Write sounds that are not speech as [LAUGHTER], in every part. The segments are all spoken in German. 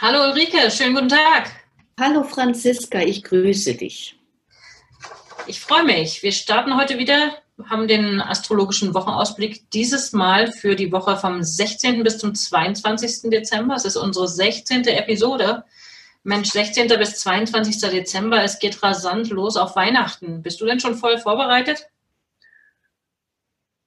Hallo Ulrike, schönen guten Tag. Hallo Franziska, ich grüße dich. Ich freue mich. Wir starten heute wieder, haben den astrologischen Wochenausblick dieses Mal für die Woche vom 16. bis zum 22. Dezember. Es ist unsere 16. Episode. Mensch, 16. bis 22. Dezember, es geht rasant los auf Weihnachten. Bist du denn schon voll vorbereitet?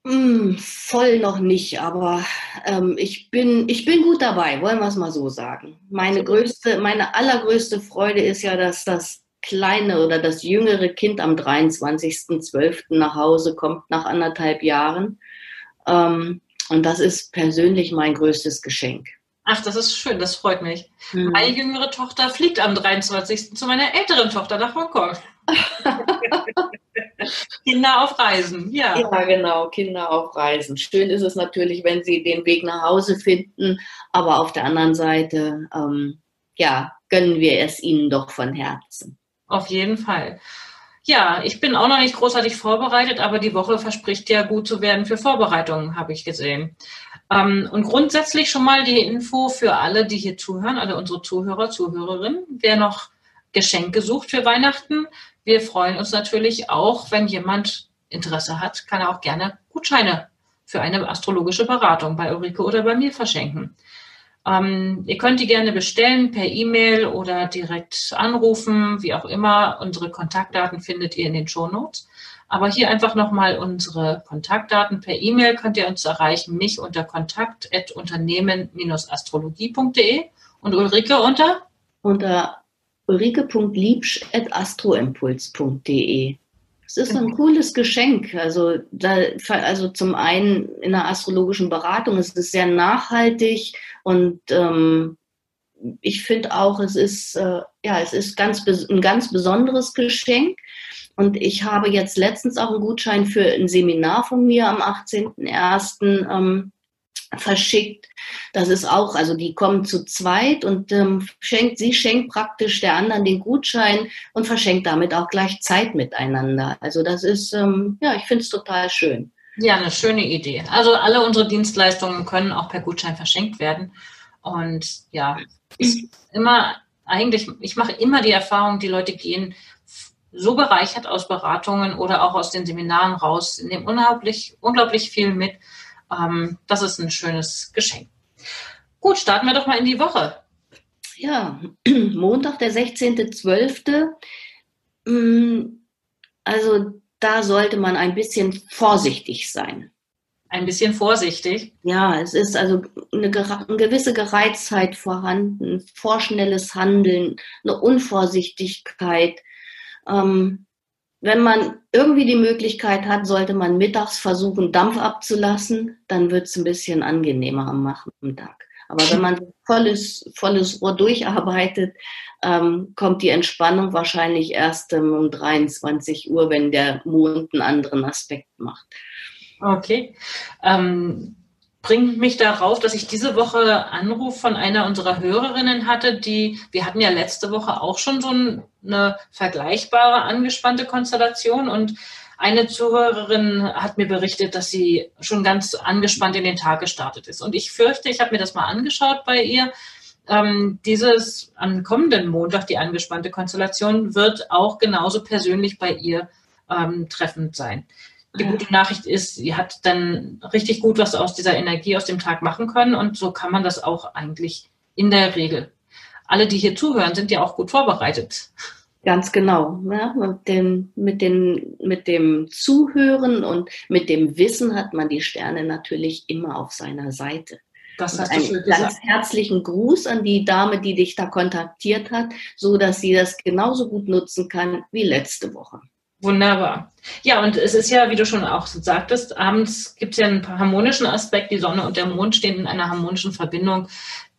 Mm, voll noch nicht, aber ähm, ich, bin, ich bin gut dabei, wollen wir es mal so sagen. Meine größte, meine allergrößte Freude ist ja, dass das kleine oder das jüngere Kind am 23.12. nach Hause kommt nach anderthalb Jahren. Ähm, und das ist persönlich mein größtes Geschenk. Ach, das ist schön, das freut mich. Mhm. Meine jüngere Tochter fliegt am 23. zu meiner älteren Tochter nach Hongkong. [LAUGHS] [LAUGHS] Kinder auf Reisen, ja. Ja, genau, Kinder auf Reisen. Schön ist es natürlich, wenn sie den Weg nach Hause finden, aber auf der anderen Seite, ähm, ja, gönnen wir es ihnen doch von Herzen. Auf jeden Fall. Ja, ich bin auch noch nicht großartig vorbereitet, aber die Woche verspricht ja gut zu werden für Vorbereitungen, habe ich gesehen. Ähm, und grundsätzlich schon mal die Info für alle, die hier zuhören, alle unsere Zuhörer, Zuhörerinnen. Wer noch Geschenke sucht für Weihnachten, wir freuen uns natürlich auch, wenn jemand Interesse hat, kann er auch gerne Gutscheine für eine astrologische Beratung bei Ulrike oder bei mir verschenken. Ähm, ihr könnt die gerne bestellen per E-Mail oder direkt anrufen, wie auch immer. Unsere Kontaktdaten findet ihr in den Show Notes. Aber hier einfach nochmal unsere Kontaktdaten per E-Mail könnt ihr uns erreichen, mich unter kontakt.unternehmen-astrologie.de und Ulrike unter? Unter ulrike.liebsch.astroimpuls.de. Es ist ein cooles Geschenk. Also, da, also zum einen in der astrologischen Beratung es ist sehr nachhaltig und ähm, ich finde auch, es ist, äh, ja, es ist ganz, ein ganz besonderes Geschenk. Und ich habe jetzt letztens auch einen Gutschein für ein Seminar von mir am 18.01. Ähm, verschickt. Das ist auch, also die kommen zu zweit und ähm, schenkt, sie schenkt praktisch der anderen den Gutschein und verschenkt damit auch gleich Zeit miteinander. Also das ist, ähm, ja, ich finde es total schön. Ja, eine schöne Idee. Also alle unsere Dienstleistungen können auch per Gutschein verschenkt werden. Und ja, ist immer eigentlich, ich mache immer die Erfahrung, die Leute gehen so bereichert aus Beratungen oder auch aus den Seminaren raus, nehmen unglaublich, unglaublich viel mit ähm, das ist ein schönes Geschenk. Gut, starten wir doch mal in die Woche. Ja, [CLEARS THROAT] Montag, der 16.12. Mm, also da sollte man ein bisschen vorsichtig sein. Ein bisschen vorsichtig? Ja, es ist also eine, eine gewisse Gereiztheit vorhanden, vorschnelles Handeln, eine Unvorsichtigkeit. Ähm, wenn man irgendwie die Möglichkeit hat, sollte man mittags versuchen, Dampf abzulassen, dann wird es ein bisschen angenehmer am Nachmittag. Aber wenn man volles, volles Rohr durcharbeitet, ähm, kommt die Entspannung wahrscheinlich erst ähm, um 23 Uhr, wenn der Mond einen anderen Aspekt macht. Okay. Ähm, bringt mich darauf, dass ich diese Woche Anruf von einer unserer Hörerinnen hatte, die, wir hatten ja letzte Woche auch schon so eine vergleichbare angespannte Konstellation und eine Zuhörerin hat mir berichtet, dass sie schon ganz angespannt in den Tag gestartet ist. Und ich fürchte, ich habe mir das mal angeschaut bei ihr. Ähm, dieses am kommenden Montag, die angespannte Konstellation, wird auch genauso persönlich bei ihr ähm, treffend sein. Die gute Nachricht ist, sie hat dann richtig gut was aus dieser Energie aus dem Tag machen können und so kann man das auch eigentlich in der Regel. Alle, die hier zuhören, sind ja auch gut vorbereitet. Ganz genau. Ja, mit, dem, mit, den, mit dem Zuhören und mit dem Wissen hat man die Sterne natürlich immer auf seiner Seite. Das hast einen du ganz herzlichen Gruß an die Dame, die dich da kontaktiert hat, so dass sie das genauso gut nutzen kann wie letzte Woche. Wunderbar. Ja, und es ist ja, wie du schon auch sagtest, abends gibt es ja einen harmonischen Aspekt. Die Sonne und der Mond stehen in einer harmonischen Verbindung.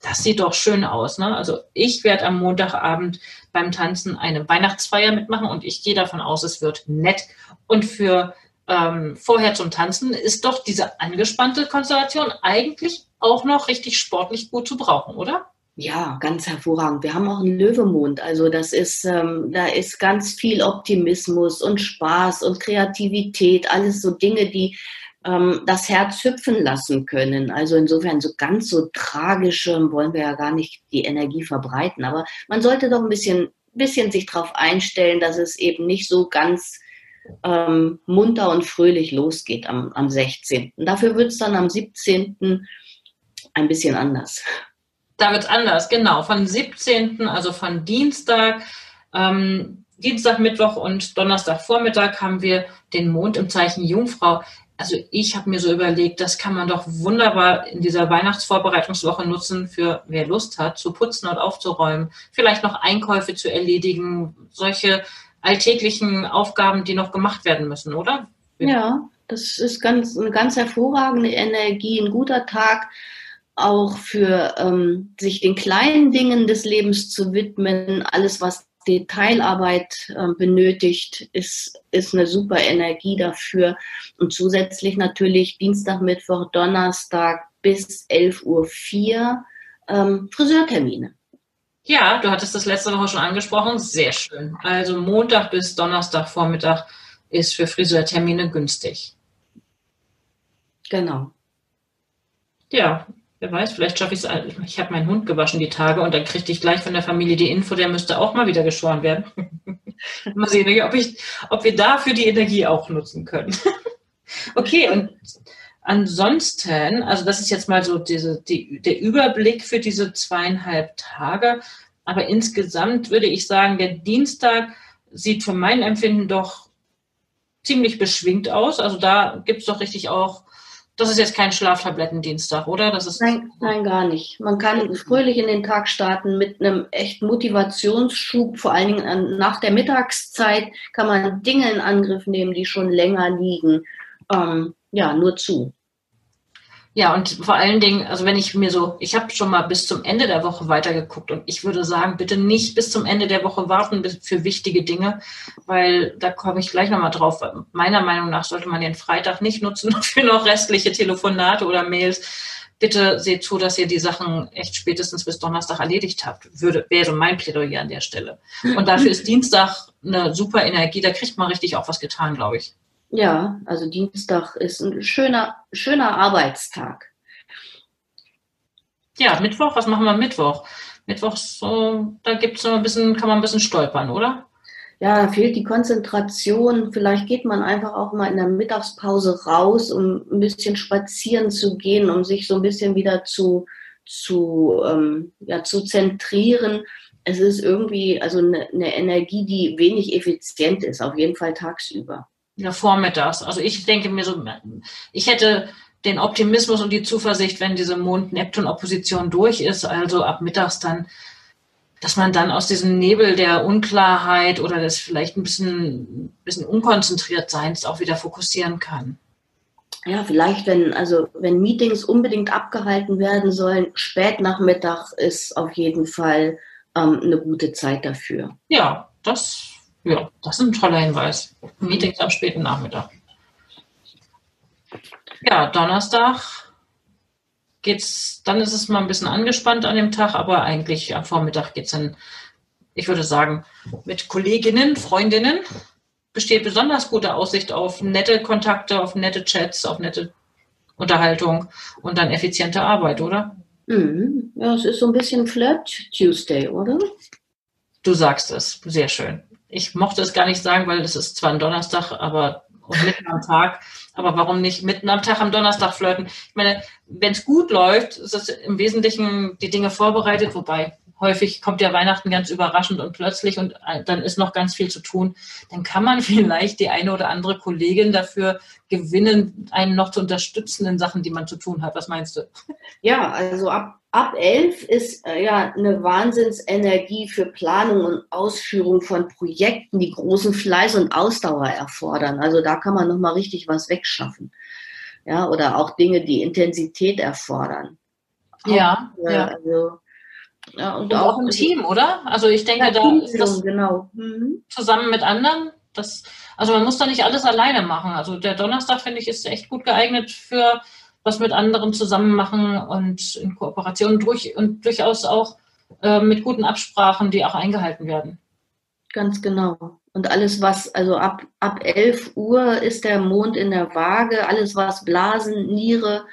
Das sieht doch schön aus. Ne? Also ich werde am Montagabend beim Tanzen eine Weihnachtsfeier mitmachen und ich gehe davon aus, es wird nett. Und für ähm, vorher zum Tanzen ist doch diese angespannte Konstellation eigentlich auch noch richtig sportlich gut zu brauchen, oder? Ja, ganz hervorragend. Wir haben auch einen Löwemond. Also das ist, ähm, da ist ganz viel Optimismus und Spaß und Kreativität, alles so Dinge, die ähm, das Herz hüpfen lassen können. Also insofern so ganz so tragische wollen wir ja gar nicht die Energie verbreiten. Aber man sollte doch ein bisschen, bisschen sich darauf einstellen, dass es eben nicht so ganz ähm, munter und fröhlich losgeht am, am 16. Dafür wird es dann am 17. ein bisschen anders. Da wird es anders, genau. Von 17., also von Dienstag, ähm, Dienstag, Mittwoch und Donnerstag Vormittag haben wir den Mond im Zeichen Jungfrau. Also ich habe mir so überlegt, das kann man doch wunderbar in dieser Weihnachtsvorbereitungswoche nutzen, für wer Lust hat, zu putzen und aufzuräumen, vielleicht noch Einkäufe zu erledigen, solche alltäglichen Aufgaben, die noch gemacht werden müssen, oder? Ja, das ist ganz, eine ganz hervorragende Energie, ein guter Tag auch für ähm, sich den kleinen Dingen des Lebens zu widmen. Alles, was Detailarbeit äh, benötigt, ist, ist eine super Energie dafür. Und zusätzlich natürlich Dienstag, Mittwoch, Donnerstag bis 11.04 Uhr ähm, Friseurtermine. Ja, du hattest das letzte Woche schon angesprochen. Sehr schön. Also Montag bis Donnerstag Vormittag ist für Friseurtermine günstig. Genau. Ja, Wer weiß, vielleicht schaffe ich es. Ich habe meinen Hund gewaschen die Tage und dann kriegte ich gleich von der Familie die Info, der müsste auch mal wieder geschoren werden. [LAUGHS] mal sehen, ob, ich, ob wir dafür die Energie auch nutzen können. [LAUGHS] okay, und ansonsten, also das ist jetzt mal so diese, die, der Überblick für diese zweieinhalb Tage. Aber insgesamt würde ich sagen, der Dienstag sieht für mein Empfinden doch ziemlich beschwingt aus. Also da gibt es doch richtig auch das ist jetzt kein Schlaftablettendienstag, oder? Das ist nein, nein, gar nicht. Man kann fröhlich in den Tag starten mit einem echten Motivationsschub. Vor allen Dingen nach der Mittagszeit kann man Dinge in Angriff nehmen, die schon länger liegen. Ähm, ja, nur zu. Ja, und vor allen Dingen, also wenn ich mir so, ich habe schon mal bis zum Ende der Woche weitergeguckt und ich würde sagen, bitte nicht bis zum Ende der Woche warten für wichtige Dinge, weil da komme ich gleich nochmal drauf. Meiner Meinung nach sollte man den Freitag nicht nutzen [LAUGHS] für noch restliche Telefonate oder Mails. Bitte seht zu, dass ihr die Sachen echt spätestens bis Donnerstag erledigt habt. Würde, wäre mein Plädoyer an der Stelle. Und dafür ist Dienstag eine super Energie, da kriegt man richtig auch was getan, glaube ich. Ja, also Dienstag ist ein schöner, schöner Arbeitstag. Ja, Mittwoch, was machen wir Mittwoch? Mittwoch, so, da gibt's noch ein bisschen, kann man ein bisschen stolpern, oder? Ja, fehlt die Konzentration. Vielleicht geht man einfach auch mal in der Mittagspause raus, um ein bisschen spazieren zu gehen, um sich so ein bisschen wieder zu, zu, ähm, ja, zu zentrieren. Es ist irgendwie also eine, eine Energie, die wenig effizient ist, auf jeden Fall tagsüber. Ja, vormittags. Also ich denke mir so, ich hätte den Optimismus und die Zuversicht, wenn diese Mond-Neptun-Opposition durch ist, also ab mittags dann, dass man dann aus diesem Nebel der Unklarheit oder des vielleicht ein bisschen, bisschen unkonzentriert Seins auch wieder fokussieren kann. Ja, vielleicht, wenn, also, wenn Meetings unbedingt abgehalten werden sollen, spät Nachmittag ist auf jeden Fall ähm, eine gute Zeit dafür. Ja, das ja, das ist ein toller Hinweis. Meetings am späten Nachmittag. Ja, Donnerstag geht's, dann ist es mal ein bisschen angespannt an dem Tag, aber eigentlich am Vormittag geht es dann, ich würde sagen, mit Kolleginnen, Freundinnen besteht besonders gute Aussicht auf nette Kontakte, auf nette Chats, auf nette Unterhaltung und dann effiziente Arbeit, oder? Mhm. Ja, es ist so ein bisschen Flirt Tuesday, oder? Du sagst es, sehr schön ich mochte es gar nicht sagen, weil es ist zwar ein Donnerstag, aber und mitten am Tag. Aber warum nicht mitten am Tag am Donnerstag flirten? Ich meine, wenn es gut läuft, ist es im Wesentlichen die Dinge vorbereitet, wobei häufig kommt ja Weihnachten ganz überraschend und plötzlich und äh, dann ist noch ganz viel zu tun. Dann kann man [LAUGHS] vielleicht die eine oder andere Kollegin dafür gewinnen, einen noch zu unterstützen in Sachen, die man zu tun hat. Was meinst du? Ja, also ab, ab elf ist äh, ja eine Wahnsinnsenergie für Planung und Ausführung von Projekten, die großen Fleiß und Ausdauer erfordern. Also da kann man nochmal richtig was wegschaffen. Ja, oder auch Dinge, die Intensität erfordern. Ja, auch, äh, ja. Also, ja, und, und auch, auch im Team, oder? Also ich denke, ja, da ist das genau. Mhm. zusammen mit anderen. Das, also man muss da nicht alles alleine machen. Also der Donnerstag, finde ich, ist echt gut geeignet für was mit anderen zusammen machen und in Kooperation durch und durchaus auch äh, mit guten Absprachen, die auch eingehalten werden. Ganz genau. Und alles, was, also ab, ab 11 Uhr ist der Mond in der Waage, alles, was Blasen, Niere,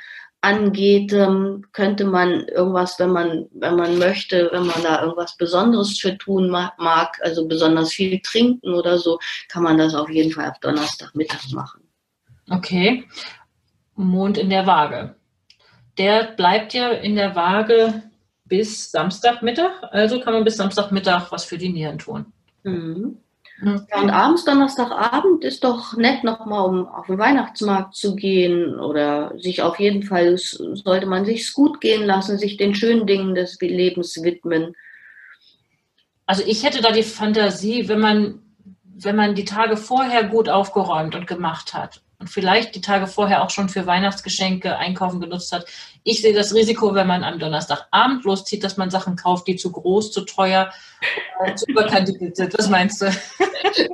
angeht, ähm, könnte man irgendwas, wenn man, wenn man möchte, wenn man da irgendwas Besonderes für tun mag, also besonders viel trinken oder so, kann man das auf jeden Fall ab Donnerstagmittag machen. Okay. Mond in der Waage. Der bleibt ja in der Waage bis Samstagmittag, also kann man bis Samstagmittag was für die Nieren tun. Mhm. Ja, und abends, Donnerstagabend ist doch nett, nochmal um auf den Weihnachtsmarkt zu gehen oder sich auf jeden Fall, sollte man sich gut gehen lassen, sich den schönen Dingen des Lebens widmen. Also ich hätte da die Fantasie, wenn man, wenn man die Tage vorher gut aufgeräumt und gemacht hat und vielleicht die Tage vorher auch schon für Weihnachtsgeschenke einkaufen genutzt hat. Ich sehe das Risiko, wenn man am Donnerstagabend loszieht, dass man Sachen kauft, die zu groß, zu teuer, äh, zu überkandidiert sind. Was meinst du? [LAUGHS]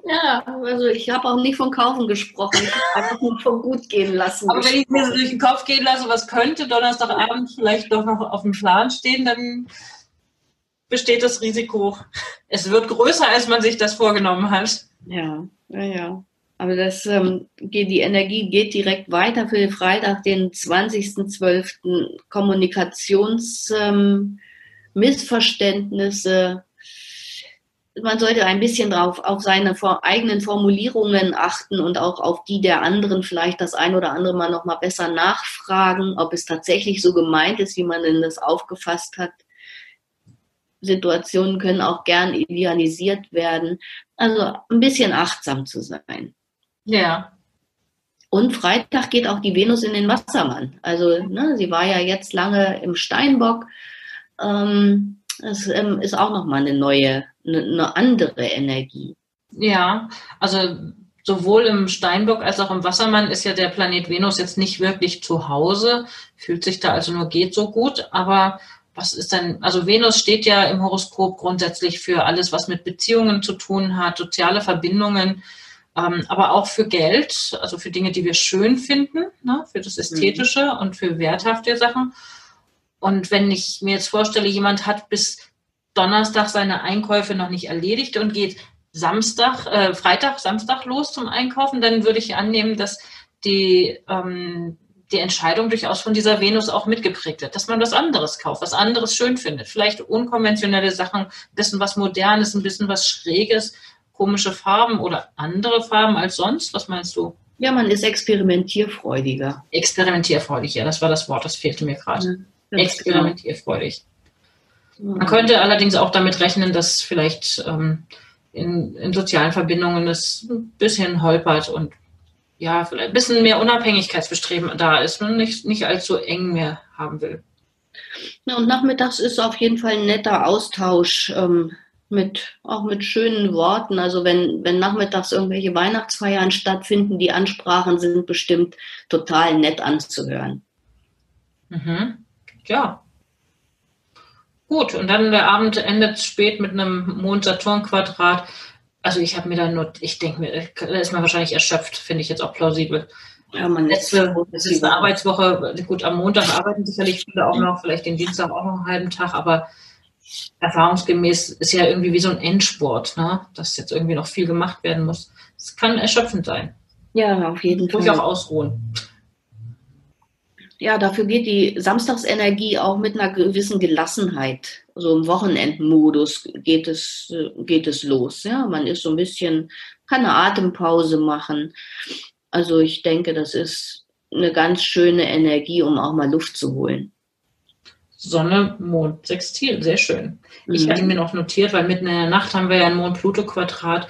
Ja, also ich habe auch nicht von Kaufen gesprochen. Ich habe einfach nur von gut gehen lassen. Aber wenn ich mir so durch den Kopf gehen lasse, was könnte Donnerstagabend vielleicht doch noch auf dem Plan stehen, dann besteht das Risiko. Es wird größer, als man sich das vorgenommen hat. Ja, ja, ja. Aber das ähm, geht, die Energie geht direkt weiter für den Freitag, den 20.12. Kommunikationsmissverständnisse. Ähm, Man sollte ein bisschen drauf auf seine eigenen Formulierungen achten und auch auf die der anderen vielleicht das ein oder andere Mal noch mal besser nachfragen, ob es tatsächlich so gemeint ist, wie man denn das aufgefasst hat. Situationen können auch gern idealisiert werden. Also ein bisschen achtsam zu sein. Ja. Und Freitag geht auch die Venus in den Wassermann. Also ne, sie war ja jetzt lange im Steinbock. Ähm, das ähm, ist auch nochmal eine neue, eine, eine andere Energie. Ja, also sowohl im Steinbock als auch im Wassermann ist ja der Planet Venus jetzt nicht wirklich zu Hause, fühlt sich da also nur geht so gut, aber was ist denn, also Venus steht ja im Horoskop grundsätzlich für alles, was mit Beziehungen zu tun hat, soziale Verbindungen, ähm, aber auch für Geld, also für Dinge, die wir schön finden, ne, für das Ästhetische mhm. und für werthafte Sachen. Und wenn ich mir jetzt vorstelle, jemand hat bis Donnerstag seine Einkäufe noch nicht erledigt und geht Samstag, äh, Freitag, Samstag los zum Einkaufen, dann würde ich annehmen, dass die, ähm, die Entscheidung durchaus von dieser Venus auch mitgeprägt wird, dass man was anderes kauft, was anderes schön findet. Vielleicht unkonventionelle Sachen, ein bisschen was Modernes, ein bisschen was Schräges, komische Farben oder andere Farben als sonst? Was meinst du? Ja, man ist experimentierfreudiger. Experimentierfreudig, ja, das war das Wort, das fehlte mir gerade. Ja, experimentierfreudig. Ja. Man könnte allerdings auch damit rechnen, dass vielleicht ähm, in, in sozialen Verbindungen es ein bisschen holpert und ja, vielleicht ein bisschen mehr Unabhängigkeitsbestreben da ist und nicht, nicht allzu eng mehr haben will. Ja, und nachmittags ist auf jeden Fall ein netter Austausch ähm, mit, auch mit schönen Worten. Also wenn, wenn nachmittags irgendwelche Weihnachtsfeiern stattfinden, die Ansprachen sind bestimmt total nett anzuhören. Mhm. Ja. Gut, und dann der Abend endet spät mit einem Mond-Saturn-Quadrat. Also ich habe mir da nur, ich denke mir, da ist man wahrscheinlich erschöpft, finde ich jetzt auch plausibel. Ja, man letzte, letzte Arbeitswoche, gut, am Montag arbeiten sicherlich viele auch noch, vielleicht den Dienstag auch noch einen halben Tag, aber erfahrungsgemäß ist ja irgendwie wie so ein Endsport, ne? dass jetzt irgendwie noch viel gemacht werden muss. Es kann erschöpfend sein. Ja, auf jeden Fall. Muss ich auch ausruhen. Ja, dafür geht die Samstagsenergie auch mit einer gewissen Gelassenheit. So im Wochenendmodus geht es, geht es los. Ja, man ist so ein bisschen, kann eine Atempause machen. Also ich denke, das ist eine ganz schöne Energie, um auch mal Luft zu holen. Sonne, Mond, Sextil. Sehr schön. Mhm. Ich hatte mir noch notiert, weil mitten in der Nacht haben wir ja ein Mond-Pluto-Quadrat.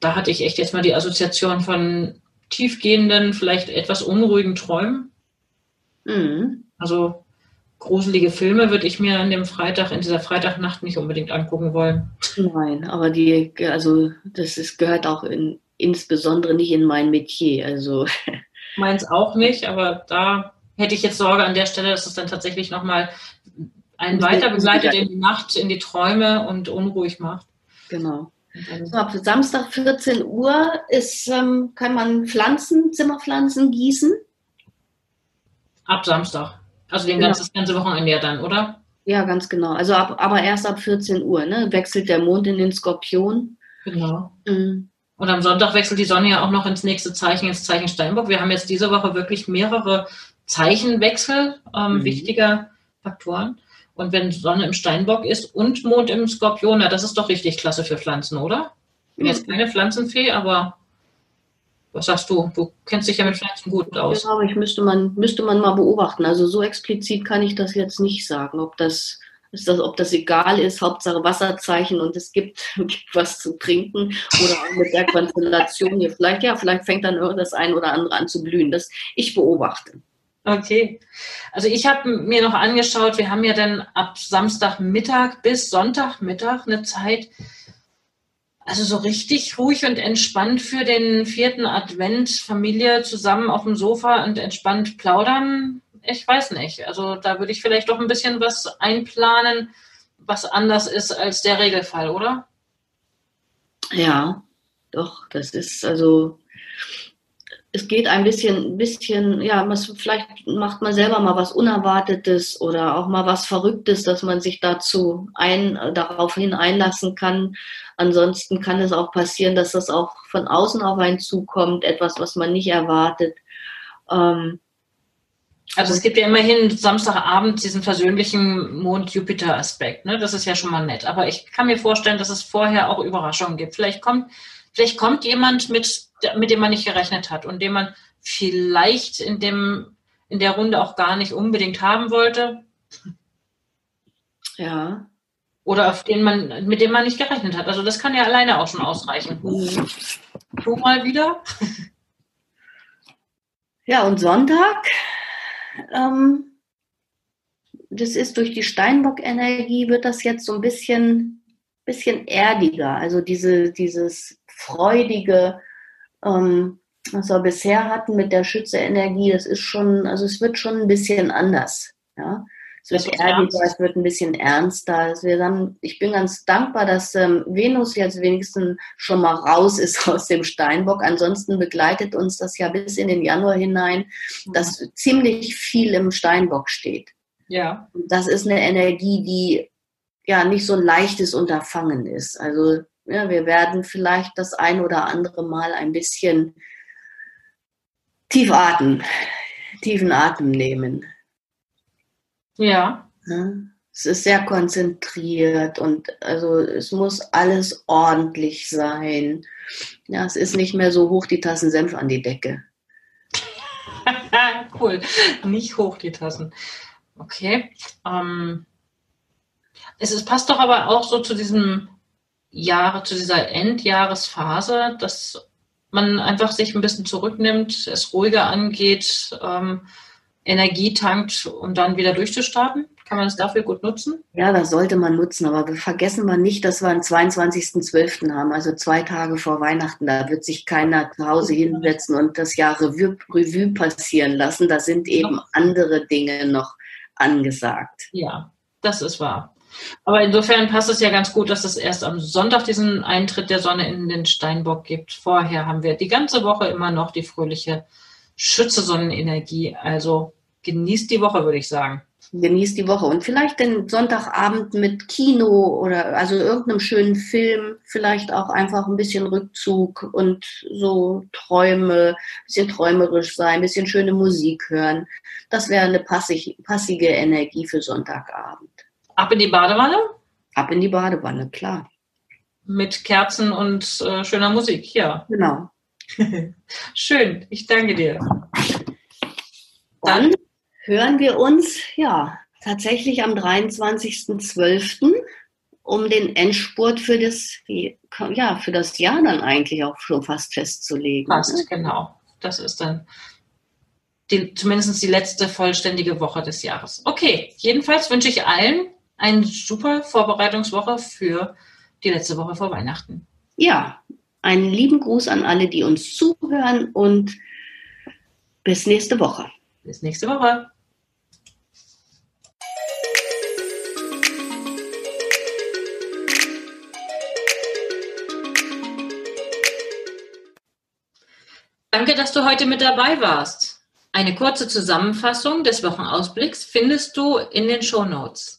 Da hatte ich echt jetzt mal die Assoziation von tiefgehenden, vielleicht etwas unruhigen Träumen. Mhm. Also gruselige Filme würde ich mir an dem Freitag, in dieser Freitagnacht nicht unbedingt angucken wollen. Nein, aber die, also das ist, gehört auch in, insbesondere nicht in mein Metier. Also meins auch nicht, aber da hätte ich jetzt Sorge an der Stelle, dass es dann tatsächlich nochmal einen weiter begleitet in die Nacht, in die Träume und unruhig macht. Genau. So, ab Samstag 14 Uhr ist, ähm, kann man Pflanzen, Zimmerpflanzen gießen. Ab Samstag. Also den genau. ganzen, das ganze Wochenende ja dann, oder? Ja, ganz genau. Also ab, aber erst ab 14 Uhr, ne? Wechselt der Mond in den Skorpion. Genau. Mhm. Und am Sonntag wechselt die Sonne ja auch noch ins nächste Zeichen, ins Zeichen Steinbock. Wir haben jetzt diese Woche wirklich mehrere Zeichenwechsel ähm, mhm. wichtiger Faktoren. Und wenn Sonne im Steinbock ist und Mond im Skorpion, na, das ist doch richtig klasse für Pflanzen, oder? Ich bin jetzt keine Pflanzenfee, aber was sagst du? Du kennst dich ja mit Pflanzen gut aus. Ja, aber ich müsste man, müsste man mal beobachten. Also so explizit kann ich das jetzt nicht sagen, ob das, ist das, ob das egal ist, Hauptsache Wasserzeichen und es gibt, [LAUGHS] gibt was zu trinken oder auch mit der Konstellation hier. Vielleicht, ja, vielleicht fängt dann das ein oder andere an zu blühen. Das ich beobachte. Okay. Also ich habe mir noch angeschaut, wir haben ja dann ab Samstagmittag bis Sonntagmittag eine Zeit, also so richtig ruhig und entspannt für den vierten Advent, Familie zusammen auf dem Sofa und entspannt plaudern. Ich weiß nicht. Also da würde ich vielleicht doch ein bisschen was einplanen, was anders ist als der Regelfall, oder? Ja, doch. Das ist also es geht ein bisschen, bisschen, ja, was, vielleicht macht man selber mal was Unerwartetes oder auch mal was Verrücktes, dass man sich dazu ein, daraufhin einlassen kann. Ansonsten kann es auch passieren, dass das auch von außen auf einen zukommt, etwas, was man nicht erwartet. Ähm, also es gibt ja immerhin Samstagabend diesen versöhnlichen Mond-Jupiter-Aspekt. Ne? Das ist ja schon mal nett. Aber ich kann mir vorstellen, dass es vorher auch Überraschungen gibt. Vielleicht kommt, vielleicht kommt jemand mit mit dem man nicht gerechnet hat und den man vielleicht in, dem, in der Runde auch gar nicht unbedingt haben wollte. Ja. Oder auf den man, mit dem man nicht gerechnet hat. Also das kann ja alleine auch schon ausreichen. Mhm. Du mal wieder. Ja, und Sonntag, ähm, das ist durch die Steinbock-Energie, wird das jetzt so ein bisschen, bisschen erdiger. Also diese, dieses freudige, ähm, was wir bisher hatten mit der Schütze-Energie, das ist schon, also es wird schon ein bisschen anders. Ja. Es wird erdiger, es wird ein bisschen ernster. Wir dann, ich bin ganz dankbar, dass ähm, Venus jetzt wenigstens schon mal raus ist [LAUGHS] aus dem Steinbock. Ansonsten begleitet uns das ja bis in den Januar hinein, dass mhm. ziemlich viel im Steinbock steht. Ja. Das ist eine Energie, die ja nicht so ein leichtes Unterfangen ist. Also ja, wir werden vielleicht das ein oder andere Mal ein bisschen tief atmen, tiefen Atem nehmen. Ja. ja. Es ist sehr konzentriert und also es muss alles ordentlich sein. Ja, es ist nicht mehr so hoch die Tassen Senf an die Decke. [LAUGHS] cool. Nicht hoch die Tassen. Okay. Ähm, es, es passt doch aber auch so zu diesem Jahre, zu dieser Endjahresphase, dass man einfach sich ein bisschen zurücknimmt, es ruhiger angeht, ähm, Energie tankt, um dann wieder durchzustarten? Kann man es dafür gut nutzen? Ja, das sollte man nutzen, aber wir vergessen wir nicht, dass wir am 22.12. haben, also zwei Tage vor Weihnachten. Da wird sich keiner zu Hause hinsetzen und das Jahr Revue, Revue passieren lassen. Da sind eben andere Dinge noch angesagt. Ja, das ist wahr. Aber insofern passt es ja ganz gut, dass es erst am Sonntag diesen Eintritt der Sonne in den Steinbock gibt. Vorher haben wir die ganze Woche immer noch die fröhliche Schütze-Sonnenenergie. Also genießt die Woche, würde ich sagen. Genießt die Woche und vielleicht den Sonntagabend mit Kino oder also irgendeinem schönen Film, vielleicht auch einfach ein bisschen Rückzug und so Träume, ein bisschen träumerisch sein, ein bisschen schöne Musik hören. Das wäre eine passig, passige Energie für Sonntagabend. Ab in die Badewanne? Ab in die Badewanne, klar. Mit Kerzen und äh, schöner Musik, ja. Genau. [LAUGHS] Schön, ich danke dir. Dann hören wir uns, ja, tatsächlich am 23.12., um den Endspurt für das, ja, für das Jahr dann eigentlich auch schon fast festzulegen. Fast, ne? genau. Das ist dann die, zumindest die letzte vollständige Woche des Jahres. Okay, jedenfalls wünsche ich allen eine super Vorbereitungswoche für die letzte Woche vor Weihnachten. Ja, einen lieben Gruß an alle, die uns zuhören und bis nächste Woche. Bis nächste Woche. Danke, dass du heute mit dabei warst. Eine kurze Zusammenfassung des Wochenausblicks findest du in den Show Notes.